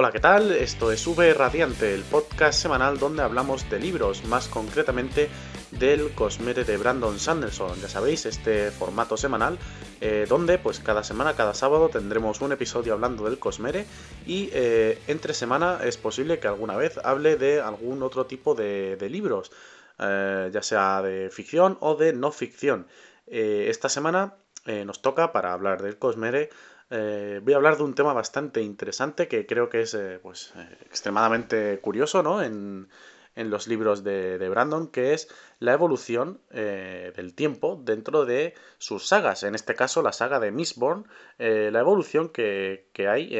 Hola, ¿qué tal? Esto es V Radiante, el podcast semanal donde hablamos de libros, más concretamente del Cosmere de Brandon Sanderson. Ya sabéis, este formato semanal eh, donde pues cada semana, cada sábado tendremos un episodio hablando del Cosmere y eh, entre semana es posible que alguna vez hable de algún otro tipo de, libros, eh, ya sea de ficción o de no ficción. esta semana nos toca para hablar del Cosmere eh, voy a hablar de un tema bastante interesante que creo que es eh, pues, eh, extremadamente curioso ¿no? en, los libros de, Brandon, que es la evolución del tiempo dentro de sus sagas. En este caso, la saga de Mistborn, la evolución que, hay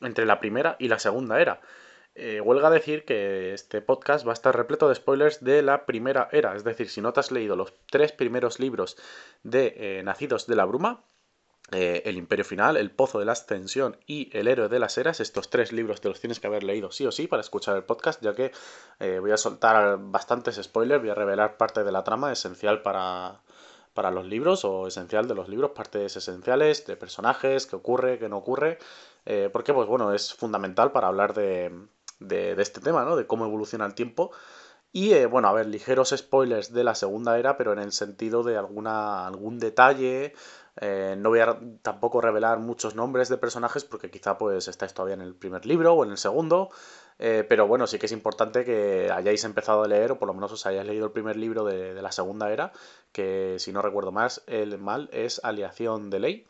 entre la primera y la segunda era. huelga decir que este podcast va a estar repleto de spoilers de la primera era, es decir, si no te has leído los tres primeros libros de Nacidos de la Bruma, eh, el Imperio Final, El Pozo de la Ascensión y El Héroe de las Eras. Estos tres libros te los tienes que haber leído sí o sí para escuchar el podcast, ya que eh, voy a soltar bastantes spoilers, voy a revelar parte de la trama esencial para, para los libros o esencial de los libros, partes esenciales de personajes, qué ocurre, qué no ocurre, eh, porque pues bueno, es fundamental para hablar de, de, de, este tema, ¿no? De cómo evoluciona el tiempo. Y bueno, a ver, ligeros spoilers de la segunda era, pero en el sentido de alguna, algún detalle, eh, no voy a tampoco revelar muchos nombres de personajes porque quizá pues estáis todavía en el primer libro o en el segundo. Eh, pero bueno, sí que es importante que hayáis empezado a leer o por lo menos os hayáis leído el primer libro de, la segunda era, que si no recuerdo más, el mal es Aliación de Ley,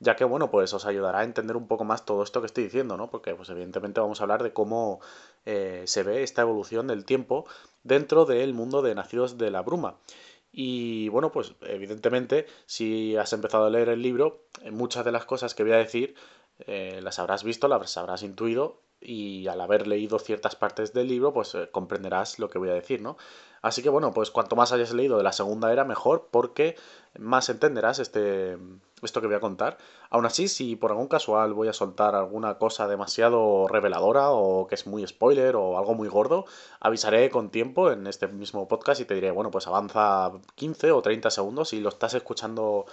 ya que bueno, pues os ayudará a entender un poco más todo esto que estoy diciendo, ¿no? Porque pues evidentemente vamos a hablar de cómo eh, se ve esta evolución del tiempo dentro del mundo de Nacidos de la Bruma. Y bueno, pues evidentemente, si has empezado a leer el libro, muchas de las cosas que voy a decir eh, las habrás visto, las habrás intuido y al haber leído ciertas partes del libro, pues eh, comprenderás lo que voy a decir, ¿no? Así que bueno, pues cuanto más hayas leído de la segunda era, mejor, porque más entenderás este, esto que voy a contar. Aún así, si por algún casual voy a soltar alguna cosa demasiado reveladora o que es muy spoiler o algo muy gordo, avisaré con tiempo en este mismo podcast y te diré, bueno, pues avanza 15 o 30 segundos si lo estás escuchando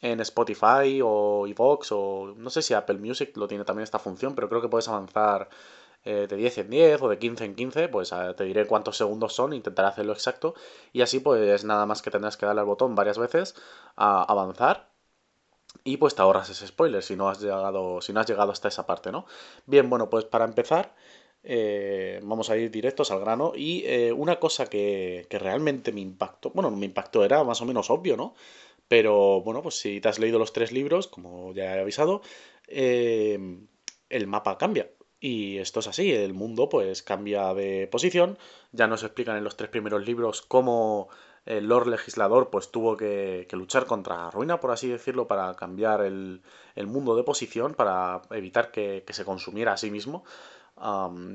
en Spotify o iVoox o no sé si Apple Music lo tiene también esta función, pero creo que puedes avanzar eh, de 10 en 10 o de 15 en 15, pues eh, te diré cuántos segundos son, intentaré hacerlo exacto y así pues nada más que tendrás que darle al botón varias veces a avanzar y pues te ahorras ese spoiler si no has llegado, si no has llegado hasta esa parte, ¿no? Bien, bueno, pues para empezar eh, vamos a ir directos al grano y una cosa que, que realmente me impactó, bueno, me impactó, era más o menos obvio, ¿no? Pero bueno, pues si te has leído los tres libros, como ya he avisado, el mapa cambia. Y esto es así, el mundo pues cambia de posición, ya nos explican en los tres primeros libros cómo el Lord Legislador pues tuvo que, luchar contra Ruina, por así decirlo, para cambiar el, mundo de posición, para evitar que, se consumiera a sí mismo.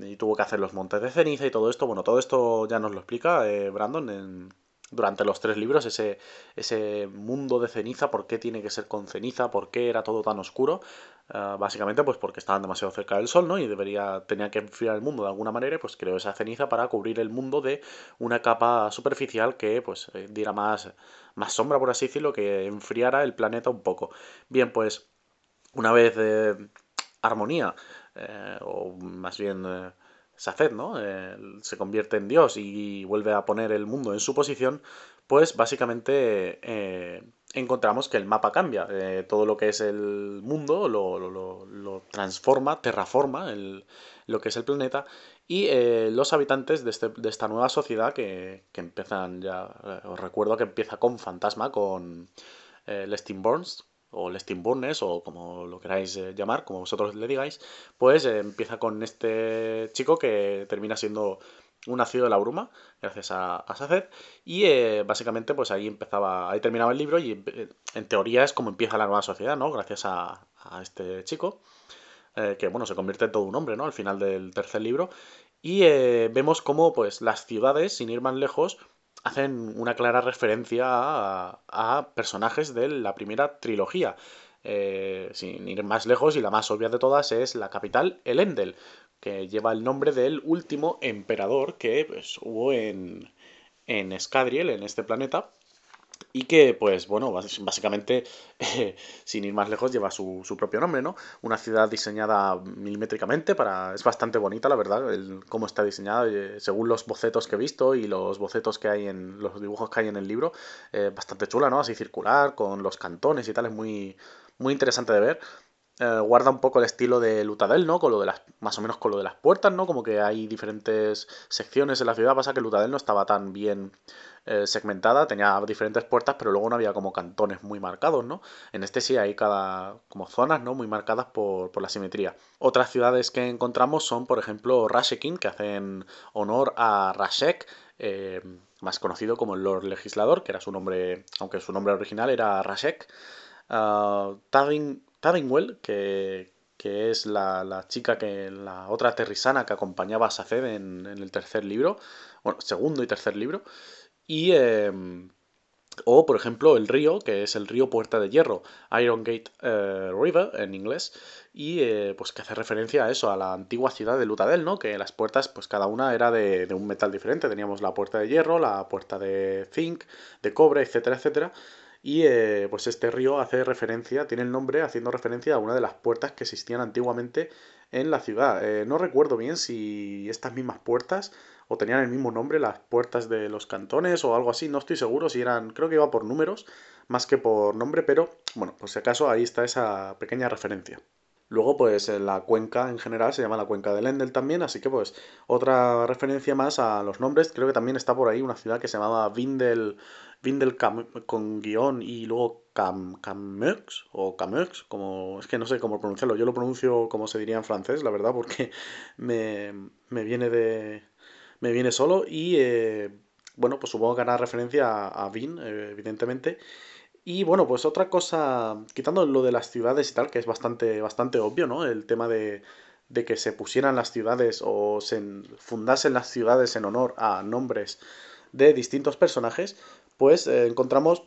y tuvo que hacer los montes de ceniza y todo esto. Bueno, todo esto ya nos lo explica eh, Brandon en, durante los tres libros, ese, ese mundo de ceniza, por qué tiene que ser con ceniza, por qué era todo tan oscuro. Ah, básicamente, pues porque estaban demasiado cerca del sol, ¿no? Y debería, tenía que enfriar el mundo de alguna manera, pues creó esa ceniza para cubrir el mundo de una capa superficial que, pues, eh, diera más, más sombra, por así decirlo, que enfriara el planeta un poco. Bien, pues, una vez eh, armonía, eh, o más bien Saced, ¿no? se convierte en Dios y vuelve a poner el mundo en su posición, pues básicamente eh, encontramos que el mapa cambia. Eh, todo lo que es el mundo lo, lo, transforma, terraforma lo que es el planeta y eh, los habitantes de, este, de, esta nueva sociedad que, que empiezan ya, os recuerdo que empieza con Fantasma, con eh, Burns, o Lestimburnes o como lo queráis eh, llamar, como vosotros le digáis, pues eh, empieza con este chico que termina siendo un nacido de la bruma, gracias a, a Saced, y eh, básicamente pues ahí empezaba, ahí terminaba el libro y en teoría es como empieza la nueva sociedad, ¿no? Gracias a, a este chico, que bueno, se convierte en todo un hombre, ¿no? Al final del tercer libro, y vemos cómo pues las ciudades, sin ir más lejos, hacen una clara referencia a, personajes de la primera trilogía. Eh, sin ir más lejos, y la más obvia de todas es la capital, Elendel, que lleva el nombre del último emperador que pues, hubo en, en Escadriel, en este planeta. Y que, pues bueno, básicamente, sin ir más lejos, lleva su, propio nombre, ¿no? Una ciudad diseñada milimétricamente para... Es bastante bonita, la verdad, el, cómo está diseñada, eh, según los bocetos que he visto y los bocetos que hay en... los dibujos que hay en el libro, eh, bastante chula, ¿no? Así circular, con los cantones y tal, es muy, muy interesante de ver. Eh, guarda un poco el estilo de Lutadel, ¿no? Con lo de las, más o menos con lo de las puertas, ¿no? Como que hay diferentes secciones en la ciudad. Pasa que Lutadel no estaba tan bien eh, segmentada, tenía diferentes puertas, pero luego no había como cantones muy marcados, ¿no? En este sí hay cada como zonas, ¿no? Muy marcadas por, la simetría. Otras ciudades que encontramos son, por ejemplo, Rashekin, que hacen honor a Rashek, eh, más conocido como el Lord Legislador, que era su nombre, aunque su nombre original era Rashek. Uh, Taddingwell, que, es la, chica que la otra terrisana que acompañaba a Saced en, en, el tercer libro, bueno, segundo y tercer libro, y em, o por ejemplo el río, que es el río Puerta de Hierro, Iron Gate eh, River en inglés, y eh, pues que hace referencia a eso, a la antigua ciudad de Lutadel, ¿no? Que las puertas, pues cada una era de, de un metal diferente. Teníamos la puerta de hierro, la puerta de zinc, de cobre, etcétera, etcétera. Y eh, pues este río hace referencia, tiene el nombre haciendo referencia a una de las puertas que existían antiguamente en la ciudad. Eh, no recuerdo bien si estas mismas puertas o tenían el mismo nombre, las puertas de los cantones o algo así, no estoy seguro si eran, creo que iba por números más que por nombre, pero bueno, por si acaso ahí está esa pequeña referencia. Luego, pues la cuenca en general se llama la cuenca de Lendel también, así que pues otra referencia más a los nombres. Creo que también está por ahí una ciudad que se llamaba Vindel, Vindel con guion y luego Cam, Cameux o Cameux, como es que no sé cómo pronunciarlo. Yo lo pronuncio como se diría en francés, la verdad, porque me, viene de me viene solo y eh, bueno, pues supongo que hará referencia a, a Vin, eh, evidentemente. Y bueno, pues otra cosa, quitando lo de las ciudades y tal, que es bastante, bastante obvio, ¿no? El tema de, de que se pusieran las ciudades o se fundasen las ciudades en honor a nombres de distintos personajes, pues eh, encontramos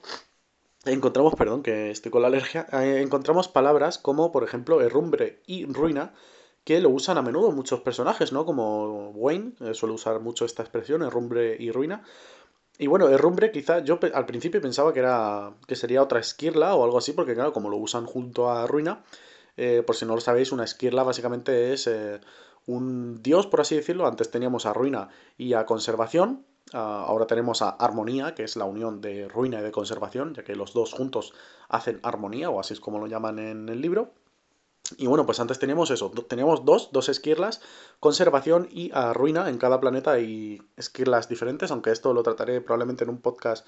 encontramos, perdón, que estoy con la alergia, eh, encontramos palabras como, por ejemplo, herrumbre y ruina, que lo usan a menudo muchos personajes, ¿no? Como Wayne eh, suele usar mucho esta expresión, herrumbre y ruina, y bueno, herrumbre quizá yo al principio pensaba que era que sería otra esquirla o algo así, porque claro, como lo usan junto a ruina, por si no lo sabéis, una esquirla básicamente es un dios, por así decirlo. Antes teníamos a ruina y a conservación, ahora tenemos a armonía, que es la unión de ruina y de conservación, ya que los dos juntos hacen armonía, o así es como lo llaman en el libro. Y bueno, pues antes teníamos eso, teníamos dos, dos esquirlas, conservación y ruina en cada planeta y esquirlas diferentes, aunque esto lo trataré probablemente en un podcast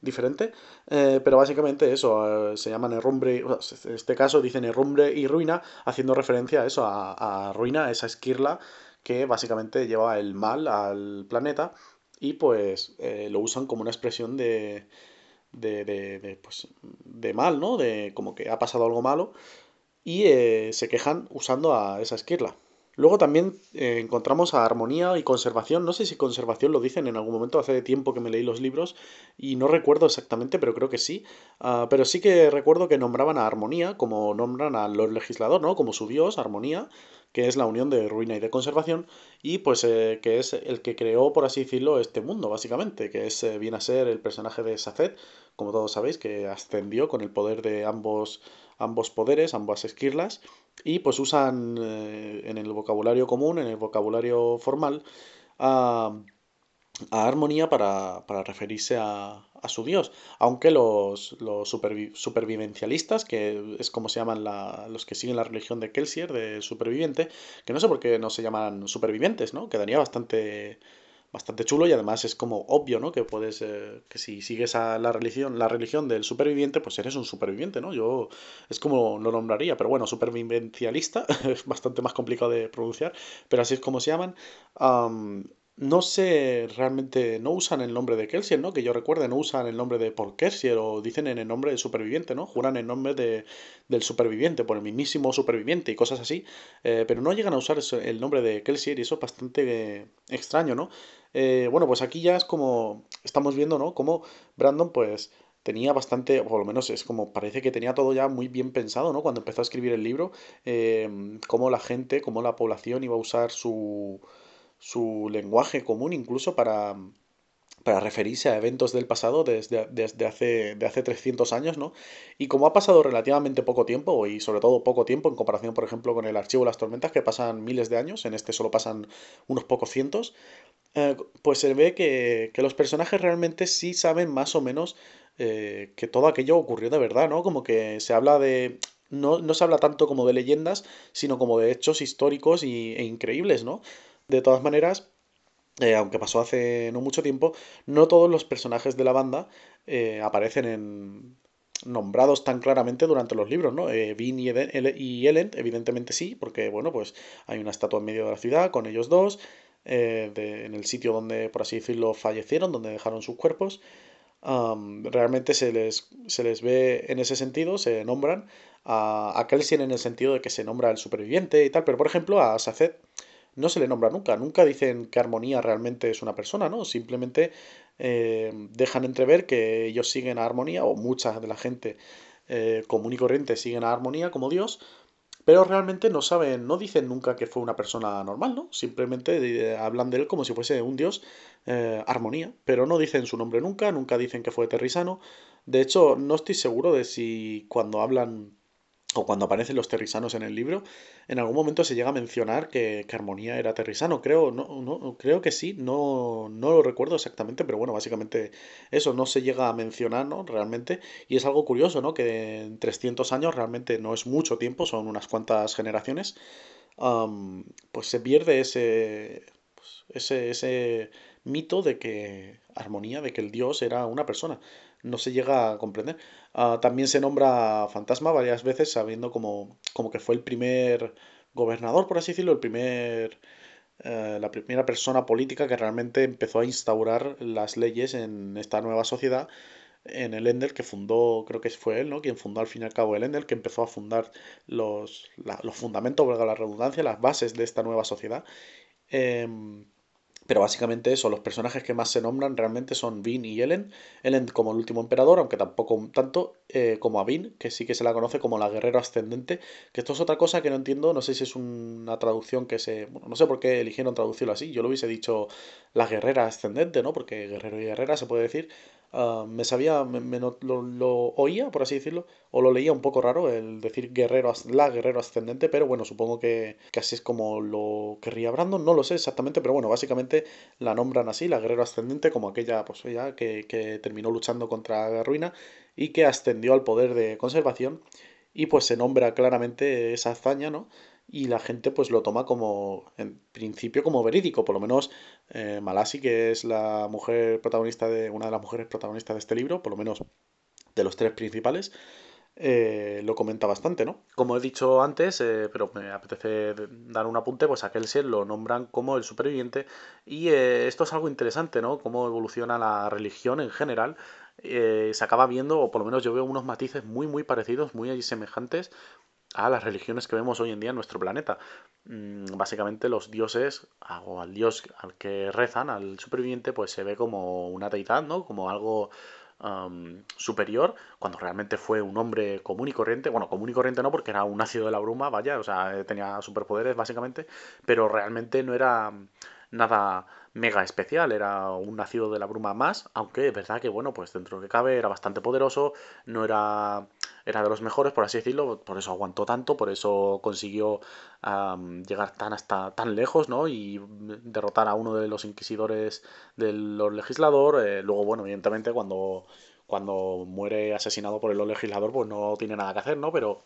diferente, eh, pero básicamente eso, eh, se llaman herrumbre, en este caso dicen herrumbre y ruina, haciendo referencia a eso, a, ruina, esa esquirla que básicamente lleva el mal al planeta y pues eh, lo usan como una expresión de, de, de, de, pues, de mal, ¿no? De como que ha pasado algo malo y eh, se quejan usando a esa esquirla. Luego también eh, encontramos a armonía y conservación. No sé si conservación lo dicen en algún momento, hace tiempo que me leí los libros y no recuerdo exactamente, pero creo que sí. Ah, pero sí que recuerdo que nombraban a armonía como nombran al Lord Legislador, ¿no? Como su dios, armonía, que es la unión de ruina y de conservación, y pues eh, que es el que creó, por así decirlo, este mundo, básicamente, que es, viene a ser el personaje de Saced, como todos sabéis, que ascendió con el poder de ambos ambos poderes, ambas esquirlas, y pues usan eh, en el vocabulario común, en el vocabulario formal, a, armonía para, referirse a, su dios. Aunque los, los supervivencialistas, que es como se llaman los que siguen la religión de Kelsier, de superviviente, que no sé por qué no se llaman supervivientes, ¿no? Quedaría bastante bastante chulo y además es como obvio, ¿no? Que puedes, eh, que si sigues a la religión, la religión del superviviente, pues eres un superviviente, ¿no? Yo es como lo nombraría, pero bueno, supervivencialista es bastante más complicado de pronunciar, pero así es como se llaman no sé realmente, no usan el nombre de Kelsier, ¿no? Que yo recuerde, no usan el nombre de por Kelsier o dicen en el nombre del superviviente, ¿no? Juran el nombre de, del superviviente, por el mismísimo superviviente y cosas así, eh, pero no llegan a usar el nombre de Kelsier y eso es bastante extraño, ¿no? Eh, bueno, pues aquí ya es como, estamos viendo, ¿no? Como Brandon, pues tenía bastante, o por lo menos es como parece que tenía todo ya muy bien pensado, ¿no? Cuando empezó a escribir el libro, eh, cómo la gente, cómo la población iba a usar su su lenguaje común incluso para, para referirse a eventos del pasado desde, desde hace, de hace 300 años, ¿no? Y como ha pasado relativamente poco tiempo, y sobre todo poco tiempo en comparación, por ejemplo, con el archivo de las tormentas, que pasan miles de años, en este solo pasan unos pocos cientos, eh, pues se ve que, que, los personajes realmente sí saben más o menos eh, que todo aquello ocurrió de verdad, ¿no? Como que se habla de... No, no se habla tanto como de leyendas, sino como de hechos históricos y, e increíbles, ¿no? De todas maneras, eh, aunque pasó hace no mucho tiempo, no todos los personajes de la banda eh, aparecen en nombrados tan claramente durante los libros, ¿no? Eh, Vin y, Ellen, evidentemente sí, porque, bueno, pues hay una estatua en medio de la ciudad con ellos dos, en el sitio donde, por así decirlo, fallecieron, donde dejaron sus cuerpos. realmente se les, se les ve en ese sentido, se nombran a, a Kelsian en el sentido de que se nombra el superviviente y tal, pero por ejemplo a Saced no se le nombra nunca. Nunca dicen que Armonía realmente es una persona, ¿no? Simplemente eh, dejan entrever que ellos siguen a Armonía, o mucha de la gente eh, común y corriente siguen a Armonía como Dios, pero realmente no saben, no dicen nunca que fue una persona normal, ¿no? Simplemente eh, hablan de él como si fuese un dios, Armonía, pero no dicen su nombre nunca, nunca dicen que fue Terrisano. De hecho, no estoy seguro de si cuando hablan o cuando aparecen los terrisanos en el libro, en algún momento se llega a mencionar que, Armonía era terrisano. Creo, no, no, creo que sí, no, no lo recuerdo exactamente, pero bueno, básicamente eso no se llega a mencionar, ¿no? Realmente. Y es algo curioso, ¿no? Que en 300 años realmente no es mucho tiempo, son unas cuantas generaciones. pues se pierde ese, pues, ese, ese mito de que Armonía, de que el dios era una persona no se llega a comprender. Ah, también se nombra fantasma varias veces, sabiendo como, como que fue el primer gobernador, por así decirlo, el primer, eh, la primera persona política que realmente empezó a instaurar las leyes en esta nueva sociedad, en el Endel, que fundó, creo que fue él, ¿no? Quien fundó al fin y al cabo el Endel, que empezó a fundar los, los fundamentos, valga la redundancia, las bases de esta nueva sociedad. Em, pero básicamente eso, los personajes que más se nombran realmente son Vin y Ellen. Ellen como el último emperador, aunque tampoco tanto eh, como a Vin, que sí que se la conoce como la guerrera ascendente. Que esto es otra cosa que no entiendo, no sé si es una traducción que se... Bueno, no sé por qué eligieron traducirlo así. Yo lo hubiese dicho la guerrera ascendente, ¿no? Porque guerrero y guerrera se puede decir. Ah, me sabía, me, lo, oía, por así decirlo, o lo leía un poco raro el decir guerrero, la guerrero ascendente, pero bueno, supongo que, que, así es como lo querría Brandon, no lo sé exactamente, pero bueno, básicamente la nombran así, la guerrero ascendente, como aquella, pues ella que, que terminó luchando contra la ruina y que ascendió al poder de conservación, y pues se nombra claramente esa hazaña, ¿no? Y la gente pues lo toma como, en principio, como verídico, por lo menos eh, Malasi, que es la mujer protagonista de, una de las mujeres protagonistas de este libro, por lo menos de los tres principales, eh, lo comenta bastante, ¿no? Como he dicho antes, eh, pero me apetece dar un apunte, pues a Kelsier lo nombran como el superviviente y esto es algo interesante, ¿no? Cómo evoluciona la religión en general. se acaba viendo, o por lo menos yo veo unos matices muy, muy parecidos, muy semejantes a las religiones que vemos hoy en día en nuestro planeta. Mm, básicamente los dioses, o al dios al que rezan, al superviviente, pues se ve como una deidad, ¿no? Como algo superior, cuando realmente fue un hombre común y corriente. Bueno, común y corriente no, porque era un ácido de la bruma, vaya, o sea, tenía superpoderes básicamente, pero realmente no era nada mega especial, era un nacido de la bruma más, aunque es verdad que, bueno, pues dentro de que cabe era bastante poderoso, no era, era de los mejores, por así decirlo, por eso aguantó tanto, por eso consiguió llegar tan hasta tan lejos, ¿no? Y derrotar a uno de los inquisidores del legislador, eh, luego, bueno, evidentemente cuando, cuando muere asesinado por el legislador, pues no tiene nada que hacer, ¿no? Pero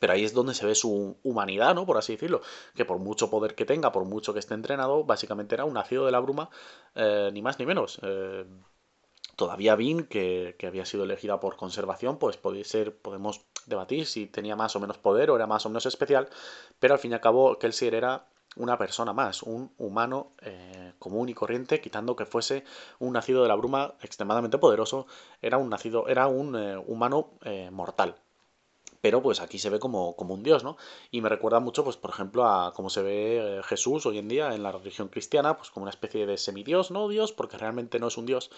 pero ahí es donde se ve su humanidad, ¿no? Por así decirlo. Que por mucho poder que tenga, por mucho que esté entrenado, básicamente era un nacido de la bruma, eh, ni más ni menos. Eh, todavía Vin, que, que, había sido elegida por conservación, pues podía ser, podemos debatir si tenía más o menos poder o era más o menos especial, pero al fin y al cabo Kelsier era una persona más, un humano eh, común y corriente, quitando que fuese un nacido de la bruma extremadamente poderoso, era un nacido, era un humano mortal, pero pues aquí se ve como, como, un dios, ¿no? Y me recuerda mucho, pues por ejemplo, a cómo se ve eh, Jesús hoy en día en la religión cristiana, pues como una especie de semidios, no dios, porque realmente no es un dios,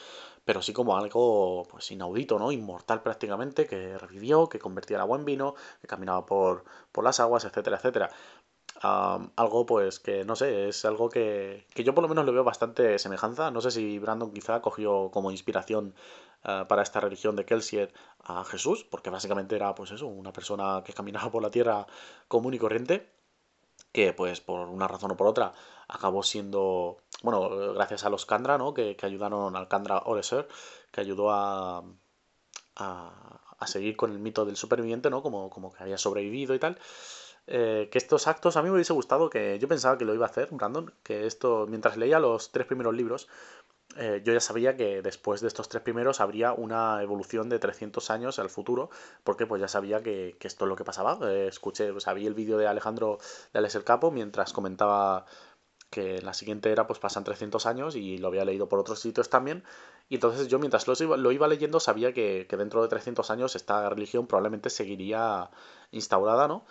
pero sí como algo pues inaudito, ¿no? Inmortal prácticamente, que revivió, que convertía el agua en vino, que caminaba por, por las aguas, etcétera, etcétera. algo pues que no sé, es algo que, que, yo por lo menos le veo bastante semejanza. No sé si Brandon quizá cogió como inspiración eh, para esta religión de Kelsier a Jesús, porque básicamente era pues eso, una persona que caminaba por la tierra común y corriente, que pues por una razón o por otra acabó siendo, bueno, gracias a los Kandra, ¿no? Que, que ayudaron al Kandra Oreser, que ayudó a, a, a, seguir con el mito del superviviente, ¿no? Como, como que había sobrevivido y tal. Eh, que estos actos a mí me hubiese gustado que yo pensaba que lo iba a hacer Brandon que esto mientras leía los tres primeros libros eh, yo ya sabía que después de estos tres primeros habría una evolución de 300 años al futuro, porque pues ya sabía que, esto es lo que pasaba. Eh, escuché, o sea, el vídeo de Alejandro de Alex el Capo mientras comentaba que en la siguiente era pues pasan 300 años y lo había leído por otros sitios también. Y entonces yo mientras lo iba, lo iba leyendo sabía que, dentro de 300 años esta religión probablemente seguiría instaurada, ¿no?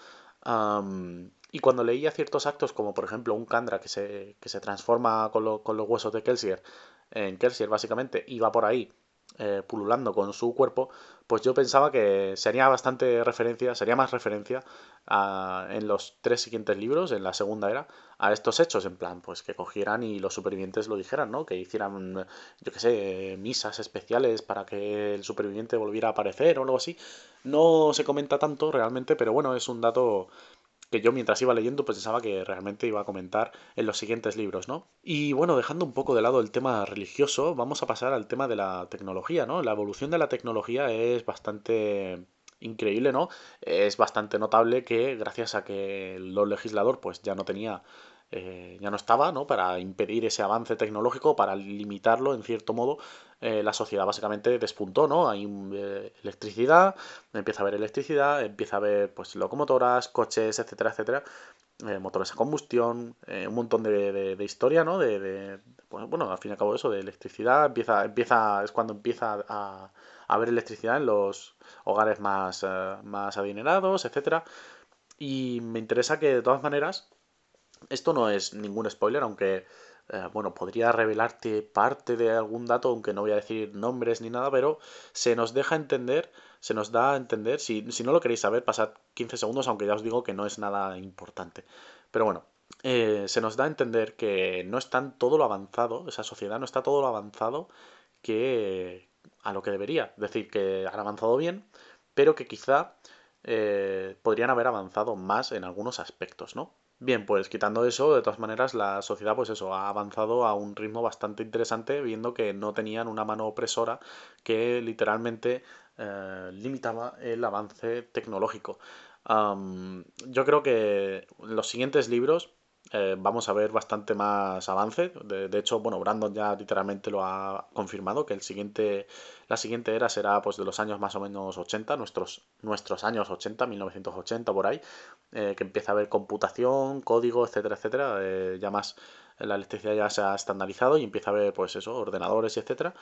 y cuando leía ciertos actos, como por ejemplo un Kandra que se, que se transforma con, con los huesos de Kelsier en Kelsier básicamente iba por ahí eh, pululando con su cuerpo, pues yo pensaba que sería bastante referencia, sería más referencia en los tres siguientes libros, en la segunda era, a estos hechos, en plan, pues que cogieran y los supervivientes lo dijeran, ¿no? Que hicieran, yo qué sé, misas especiales para que el superviviente volviera a aparecer o algo así. No se comenta tanto realmente, pero bueno, es un dato que yo mientras iba leyendo pues pensaba que realmente iba a comentar en los siguientes libros, ¿no? Y bueno, dejando un poco de lado el tema religioso, vamos a pasar al tema de la tecnología, ¿no? La evolución de la tecnología es bastante increíble, ¿no? Es bastante notable que gracias a que el legislador pues ya no tenía eh, ya no estaba, ¿no? Para impedir ese avance tecnológico, para limitarlo en cierto modo, eh, la sociedad básicamente despuntó, ¿no? Hay eh, electricidad, empieza a haber electricidad, empieza a haber pues locomotoras, coches, etcétera, etcétera, motores a combustión, un montón de, de, historia, ¿no? De, pues, bueno, al fin y al cabo eso, de electricidad, empieza, empieza, es cuando empieza a, a haber electricidad en los hogares más, más adinerados, etcétera. Y me interesa que de todas maneras esto no es ningún spoiler, aunque, eh, bueno, podría revelarte parte de algún dato, aunque no voy a decir nombres ni nada, pero se nos deja entender, se nos da a entender, si, si no lo queréis saber, pasad 15 segundos, aunque ya os digo que no es nada importante. Pero bueno, eh, se nos da a entender que no está todo lo avanzado, esa sociedad no está todo lo avanzado que a lo que debería. Es decir, que han avanzado bien, pero que quizá eh, podrían haber avanzado más en algunos aspectos, ¿no? Bien, pues quitando eso, de todas maneras, la sociedad, pues eso, ha avanzado a un ritmo bastante interesante, viendo que no tenían una mano opresora que literalmente eh, limitaba el avance tecnológico. yo creo que los siguientes libros eh, vamos a ver bastante más avance. De, hecho, bueno, Brandon ya literalmente lo ha confirmado, que el siguiente, la siguiente era será pues de los años más o menos 80, nuestros, nuestros años 80, 1980 por ahí, eh, que empieza a haber computación, código, etcétera, etcétera. Eh, ya más la electricidad ya se ha estandarizado y empieza a haber pues eso, ordenadores, etcétera.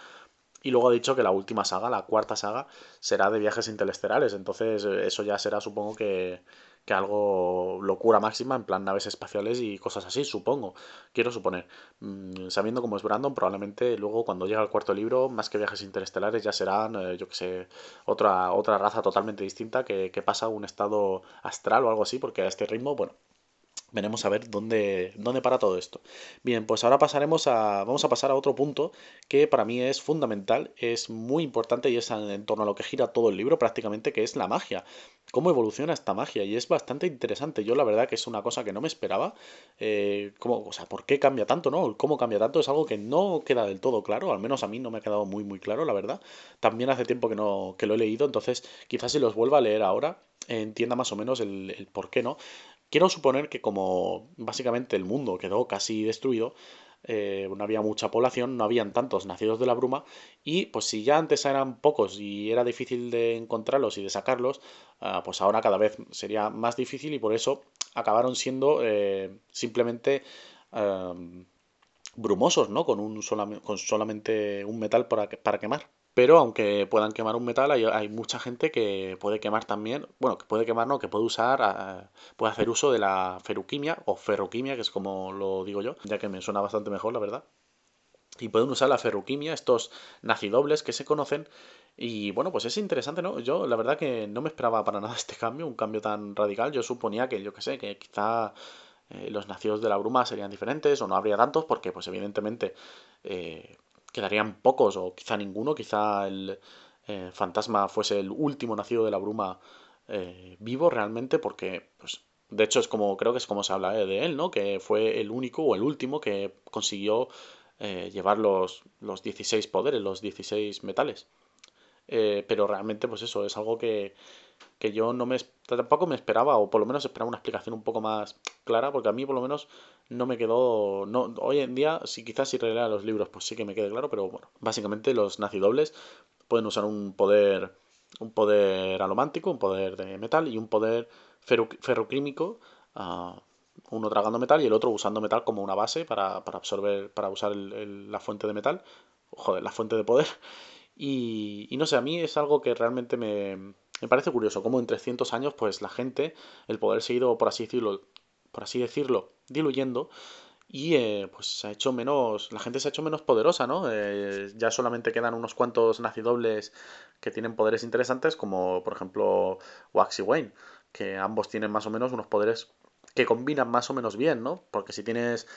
Y luego ha dicho que la última saga, la cuarta saga, será de viajes interestelares. Entonces, eso ya será, supongo que que algo locura máxima, en plan naves espaciales y cosas así, supongo, quiero suponer. Mm, sabiendo cómo es Brandon, probablemente luego cuando llegue al cuarto libro, más que viajes interestelares, ya serán, eh, yo que sé, otra, otra raza totalmente distinta que, que pasa a un estado astral o algo así, porque a este ritmo, bueno, Veremos a ver dónde, dónde para todo esto. Bien, pues ahora pasaremos a. Vamos a pasar a otro punto que para mí es fundamental, es muy importante y es en torno a lo que gira todo el libro prácticamente, que es la magia. Cómo evoluciona esta magia. Y es bastante interesante. Yo la verdad que es una cosa que no me esperaba. Eh, cómo, o sea, ¿por qué cambia tanto, no? ¿Cómo cambia tanto? Es algo que no queda del todo claro. Al menos a mí no me ha quedado muy, muy claro, la verdad. También hace tiempo que no que lo he leído. Entonces, quizás si los vuelva a leer ahora, entienda más o menos el, el por qué, ¿no? Quiero suponer que como básicamente el mundo quedó casi destruido, eh, no había mucha población, no habían tantos nacidos de la bruma y pues si ya antes eran pocos y era difícil de encontrarlos y de sacarlos, ah, pues ahora cada vez sería más difícil y por eso acabaron siendo eh, simplemente brumosos, ¿no? Con, un solamente un metal para, para quemar. Pero aunque puedan quemar un metal, hay, mucha gente que puede quemar también, bueno, que puede quemar, no, que puede usar, ah, puede hacer uso de la feruquimia o ferroquimia, que es como lo digo yo, ya que me suena bastante mejor, la verdad. Y pueden usar la ferroquimia, estos nacidobles que se conocen. Y bueno, pues es interesante, ¿no? Yo la verdad que no me esperaba para nada este cambio, un cambio tan radical. Yo suponía que, yo qué sé, que quizá eh, los nacidos de la bruma serían diferentes o no habría tantos porque pues evidentemente quedarían pocos o quizá ninguno, quizá el fantasma fuese el último nacido de la bruma vivo realmente porque pues de hecho es como creo que es como se habla de él, ¿no? Que fue el único o el último que consiguió llevar los, los 16 poderes, los 16 metales. Eh, pero realmente, pues eso, es algo que, que yo no me tampoco me esperaba, o por lo menos esperaba una explicación un poco más clara, porque a mí por lo menos no me quedó. No, hoy en día, si quizás si relea los libros, pues sí que me quede claro, pero bueno, básicamente los nacidobles pueden usar un poder. Un poder alomántico, un poder de metal y un poder ferroquímico. Uh, uno tragando metal y el otro usando metal como una base para, para absorber, para usar la fuente de metal, joder, la fuente de poder. Y, no sé, a mí es algo que realmente me, me parece curioso, como en 300 años, pues la gente, el poder se ha ido, por así decirlo, por así decirlo diluyendo y eh, pues se ha hecho menos, la gente se ha hecho menos poderosa, ¿no? Eh, ya solamente quedan unos cuantos nacidobles que tienen poderes interesantes, como por ejemplo Wax y Wayne, que ambos tienen más o menos unos poderes que combinan más o menos bien, ¿no? Porque si tienes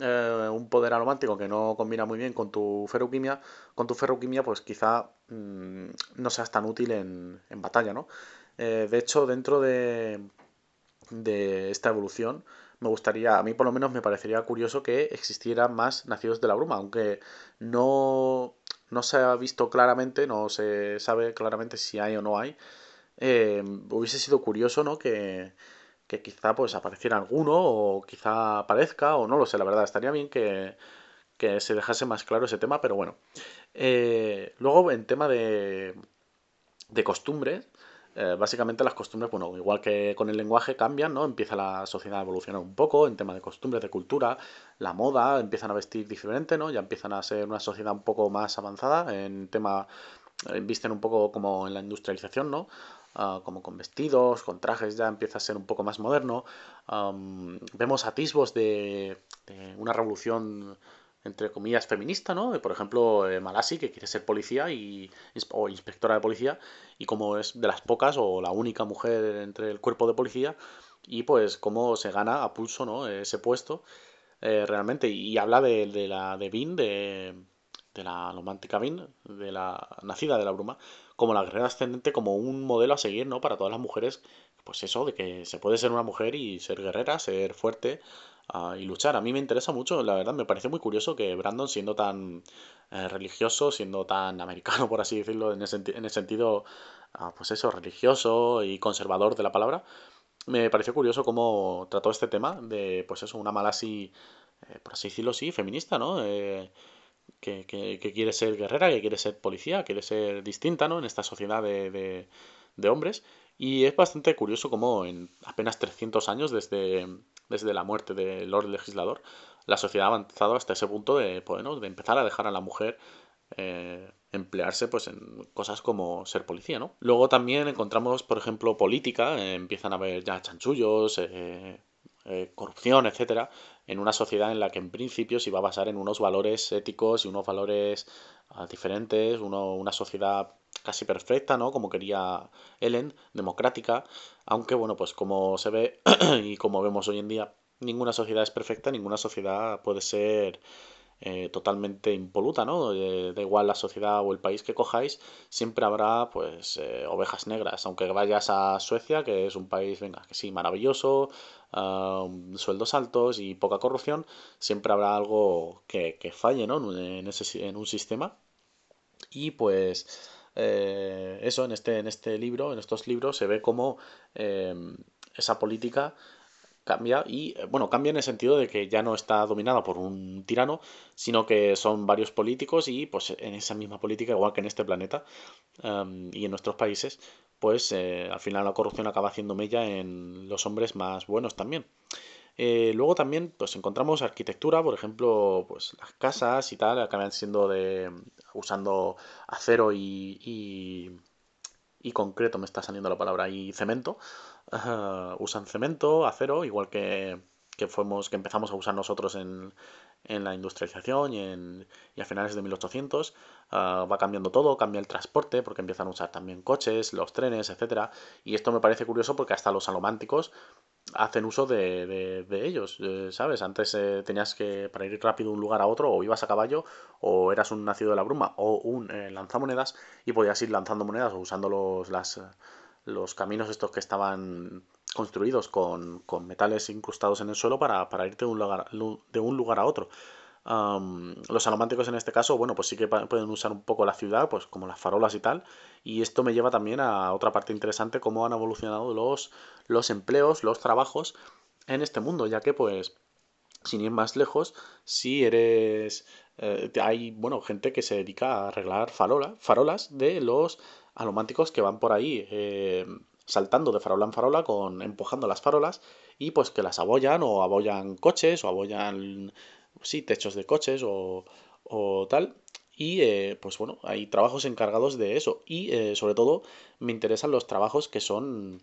eh, un poder aromántico que no combina muy bien con tu ferroquimia, con tu ferroquimia, pues quizá mm, no seas tan útil en, en batalla, ¿no? Eh, de hecho, dentro de, de esta evolución, me gustaría, a mí por lo menos me parecería curioso que existieran más nacidos de la bruma, aunque no, no se ha visto claramente, no se sabe claramente si hay o no hay. Eh, hubiese sido curioso, ¿no? Que, que quizá pues apareciera alguno o quizá aparezca o no lo sé, la verdad, estaría bien que, que se dejase más claro ese tema, pero bueno. Eh, luego en tema de, de costumbres, eh, básicamente las costumbres, bueno, igual que con el lenguaje cambian, ¿no? Empieza la sociedad a evolucionar un poco en tema de costumbres, de cultura, la moda, empiezan a vestir diferente, ¿no? Ya empiezan a ser una sociedad un poco más avanzada en tema, eh, visten un poco como en la industrialización, ¿no? Ah, como con vestidos, con trajes, ya empieza a ser un poco más moderno. vemos atisbos de, una revolución entre comillas feminista, ¿no? Por ejemplo, eh, Malasi, que quiere ser policía y, o inspectora de policía, y como es de las pocas o la única mujer entre el cuerpo de policía, y pues cómo se gana a pulso, ¿no? Ese puesto, eh, realmente, y, habla de, de la de Vin, de, de la romántica Vin, de la nacida de la bruma, como la guerrera ascendente, como un modelo a seguir, ¿no? Para todas las mujeres, pues eso, de que se puede ser una mujer y ser guerrera, ser fuerte uh, y luchar. A mí me interesa mucho, la verdad, me parece muy curioso que Brandon, siendo tan eh, religioso, siendo tan americano, por así decirlo, en el, en el sentido, uh, pues eso, religioso y conservador de la palabra, me pareció curioso cómo trató este tema de, pues eso, una mala eh, por así decirlo, sí, feminista, ¿no? Eh, que, que, quiere ser guerrera, que quiere ser policía, quiere ser distinta, ¿no? En esta sociedad de, de, hombres. Y es bastante curioso cómo en apenas 300 años desde, desde la muerte del Lord Legislador, la sociedad ha avanzado hasta ese punto de, pues, de empezar a dejar a la mujer eh, emplearse pues en cosas como ser policía, ¿no? Luego también encontramos, por ejemplo, política, eh, empiezan a haber ya chanchullos, eh, corrupción, etcétera, en una sociedad en la que en principio se iba a basar en unos valores éticos y unos valores ah, diferentes, una sociedad casi perfecta, ¿no? Como quería Ellen, democrática, aunque bueno, pues como se ve y como vemos hoy en día, ninguna sociedad es perfecta, ninguna sociedad puede ser eh, totalmente impoluta, ¿no? Eh, da igual la sociedad o el país que cojáis, siempre habrá pues eh, ovejas negras, aunque vayas a Suecia, que es un país, venga, que sí, maravilloso, sueldos altos y poca corrupción, siempre habrá algo que, falle, ¿no? En, ese, en un sistema. Y pues eso, en este, en este libro, en estos libros, se ve como esa política cambia y, eh, bueno, cambia en el sentido de que ya no está dominada por un tirano, sino que son varios políticos y pues en esa misma política, igual que en este planeta em, y en nuestros países, pues eh, al final la corrupción acaba haciendo mella en los hombres más buenos también. Eh, luego también pues encontramos arquitectura, por ejemplo, pues las casas y tal acaban siendo de usando acero y, y, y concreto, me está saliendo la palabra, y cemento, usan cemento, acero, igual que, que fuimos, que empezamos a usar nosotros en, en la industrialización y, en, y a finales de 1800. Ah, va cambiando todo, cambia el transporte porque empiezan a usar también coches, los trenes, etcétera. Y esto me parece curioso porque hasta los alománticos hacen uso de, de, ellos, eh, ¿sabes? Antes eh, tenías que, para ir rápido de un lugar a otro, o ibas a caballo, o eras un nacido de la bruma, o un eh, lanzamonedas, y podías ir lanzando monedas o usando los, las, los caminos estos que estaban construidos con, con metales incrustados en el suelo para, para irte de un lugar, de un lugar a otro. los alománticos en este caso, bueno, pues sí que pueden usar un poco la ciudad, pues como las farolas y tal. Y esto me lleva también a otra parte interesante, cómo han evolucionado los, los empleos, los trabajos en este mundo, ya que pues, sin ir más lejos, si eres... Eh, hay, bueno, gente que se dedica a arreglar farola, farolas de los alománticos que van por ahí eh, saltando de farola en farola, con, empujando las farolas y pues que las abollan o abollan coches o abollan, sí, techos de coches o, o tal. Y eh, pues bueno, hay trabajos encargados de eso. Y eh, sobre todo me interesan los trabajos que son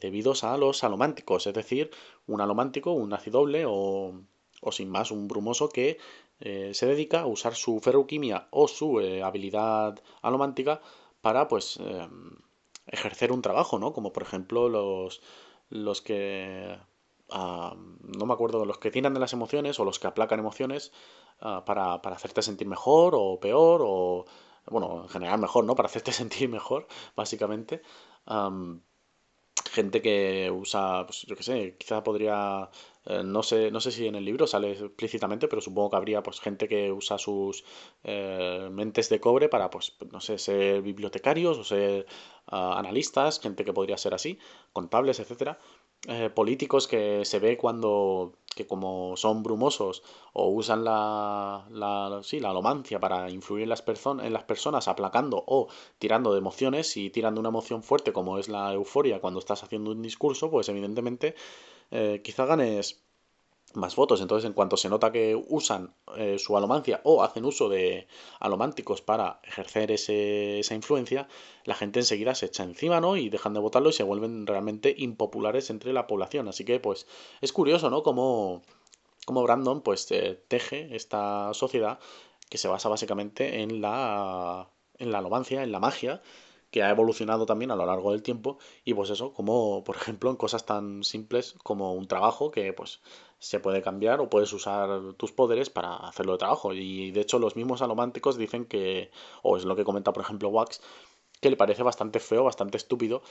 debidos a los alománticos, es decir, un alomántico, un acidoble o, o sin más un brumoso que se dedica a usar su ferroquimia o su habilidad alomántica para pues em, ejercer un trabajo, ¿no? Como por ejemplo los, los que... no me acuerdo, los que tiran de las emociones o los que aplacan emociones ah, para, para, hacerte sentir mejor o peor o... Bueno, en general mejor, ¿no? Para hacerte sentir mejor, básicamente gente que usa, pues yo qué sé, quizá podría, eh, no sé, no sé si en el libro sale explícitamente, pero supongo que habría pues gente que usa sus eh, mentes de cobre para, pues, no sé, ser bibliotecarios o ser ah, analistas, gente que podría ser así, contables, etcétera. Eh, políticos que se ve cuando que como son brumosos o usan la, la, sí, la alomancia para influir en las, en las personas aplacando o tirando de emociones y tirando una emoción fuerte como es la euforia cuando estás haciendo un discurso pues evidentemente eh, quizá ganes más votos. Entonces, en cuanto se nota que usan eh, su alomancia o hacen uso de alománticos para ejercer ese, esa influencia, la gente enseguida se echa encima, ¿no? Y dejan de votarlo y se vuelven realmente impopulares entre la población. Así que, pues, es curioso, ¿no? Cómo, cómo Brandon, pues, eh, teje esta sociedad que se basa básicamente en la, en la alomancia, en la magia, que ha evolucionado también a lo largo del tiempo y pues eso, como por ejemplo en cosas tan simples como un trabajo que pues se puede cambiar o puedes usar tus poderes para hacerlo de trabajo y de hecho los mismos alománticos dicen que, o es lo que comenta por ejemplo Wax, que le parece bastante feo, bastante estúpido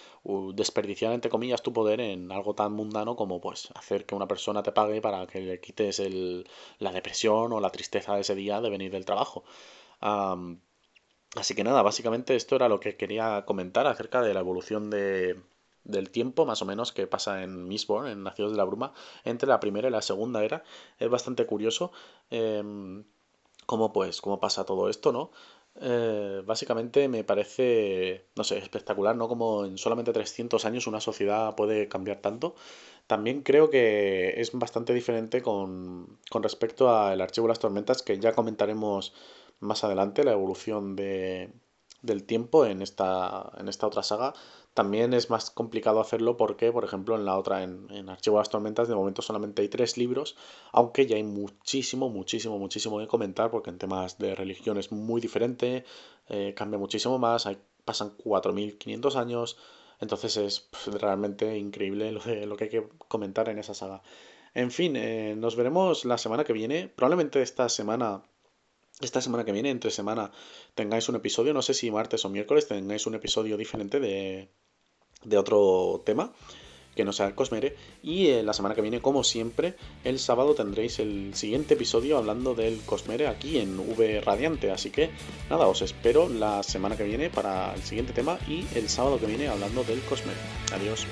desperdiciar entre comillas tu poder en algo tan mundano como pues hacer que una persona te pague para que le quites el, la depresión o la tristeza de ese día de venir del trabajo. Así que nada, básicamente esto era lo que quería comentar acerca de la evolución de, del tiempo, más o menos, que pasa en Mistborn, en Nacidos de la Bruma, entre la primera y la segunda era. Es bastante curioso em, cómo, pues, cómo pasa todo esto, ¿no? Eh, básicamente me parece, no sé, espectacular, ¿no? Como en solamente 300 años una sociedad puede cambiar tanto. También creo que es bastante diferente con, con respecto al archivo de las tormentas, que ya comentaremos más adelante la evolución de, del tiempo en esta, en esta otra saga. También es más complicado hacerlo porque, por ejemplo, en la otra, en, en Archivo de las Tormentas, de momento solamente hay tres libros, aunque ya hay muchísimo, muchísimo, muchísimo que comentar porque en temas de religión es muy diferente, eh, cambia muchísimo más, hay, pasan 4.500 años, entonces es realmente increíble lo, lo que hay que comentar en esa saga. En fin, eh, nos veremos la semana que viene, probablemente esta semana esta semana que viene, entre semana, tengáis un episodio, no sé si martes o miércoles, tengáis un episodio diferente de, de otro tema que no sea el Cosmere. Y eh, la semana que viene, como siempre, el sábado tendréis el siguiente episodio hablando del Cosmere aquí en V Radiante. Así que nada, os espero la semana que viene para el siguiente tema y el sábado que viene hablando del Cosmere. Adiós.